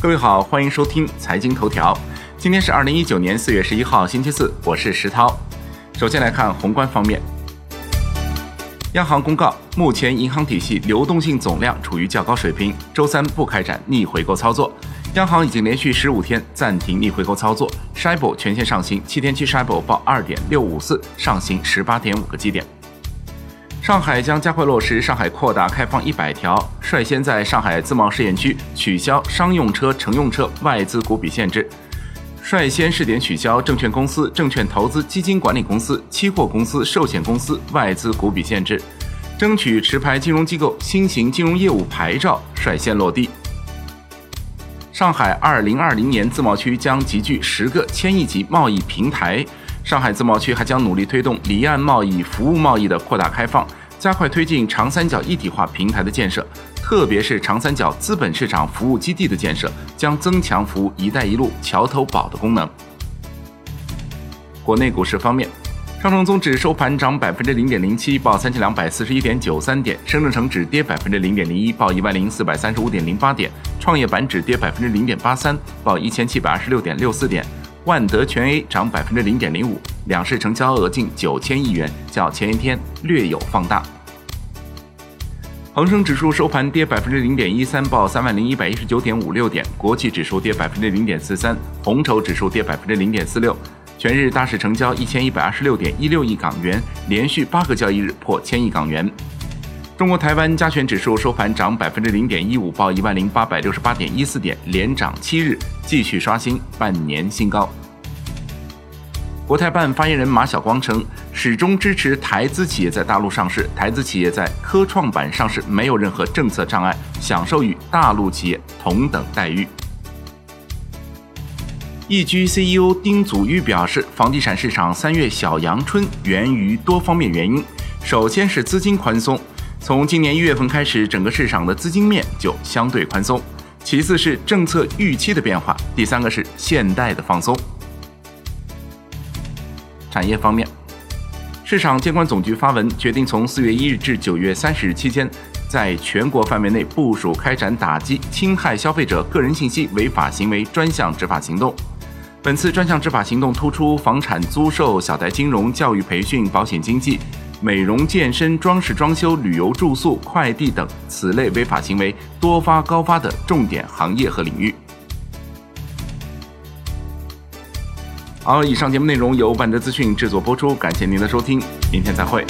各位好，欢迎收听财经头条。今天是二零一九年四月十一号，星期四，我是石涛。首先来看宏观方面，央行公告，目前银行体系流动性总量处于较高水平，周三不开展逆回购操作。央行已经连续十五天暂停逆回购操作，Shibor 全线上行，七天期 Shibor 报二点六五四，上行十八点五个基点。上海将加快落实上海扩大开放一百条，率先在上海自贸试验区取消商用车、乘用车外资股比限制，率先试点取消证券公司、证券投资基金管理公司、期货公司、寿险公司外资股比限制，争取持牌金融机构新型金融业务牌照率先落地。上海二零二零年自贸区将集聚十个千亿级贸易平台。上海自贸区还将努力推动离岸贸易、服务贸易的扩大开放，加快推进长三角一体化平台的建设，特别是长三角资本市场服务基地的建设，将增强服务“一带一路”桥头堡的功能。国内股市方面，上证综指收盘涨百分之零点零七，报三千两百四十一点九三点；深证成指跌百分之零点零一，报一万零四百三十五点零八点；创业板指跌百分之零点八三，报一千七百二十六点六四点。万德全 A 涨百分之零点零五，两市成交额近九千亿元，较前一天略有放大。恒生指数收盘跌百分之零点一三，报三万零一百一十九点五六点；国际指数跌百分之零点四三，红筹指数跌百分之零点四六。全日大市成交一千一百二十六点一六亿港元，连续八个交易日破千亿港元。中国台湾加权指数收盘涨百分之零点一五，报一万零八百六十八点一四点，连涨七日，继续刷新半年新高。国台办发言人马晓光称，始终支持台资企业在大陆上市，台资企业在科创板上市没有任何政策障碍，享受与大陆企业同等待遇。易居 CEO 丁祖昱表示，房地产市场三月小阳春源于多方面原因，首先是资金宽松，从今年一月份开始，整个市场的资金面就相对宽松；其次是政策预期的变化，第三个是现代的放松。产业方面，市场监管总局发文决定，从四月一日至九月三十日期间，在全国范围内部署开展打击侵害消费者个人信息违法行为专项执法行动。本次专项执法行动突出房产租售、小贷金融、教育培训、保险经纪、美容健身、装饰装修、旅游住宿、快递等此类违法行为多发高发的重点行业和领域。好，以上节目内容由万德资讯制作播出，感谢您的收听，明天再会。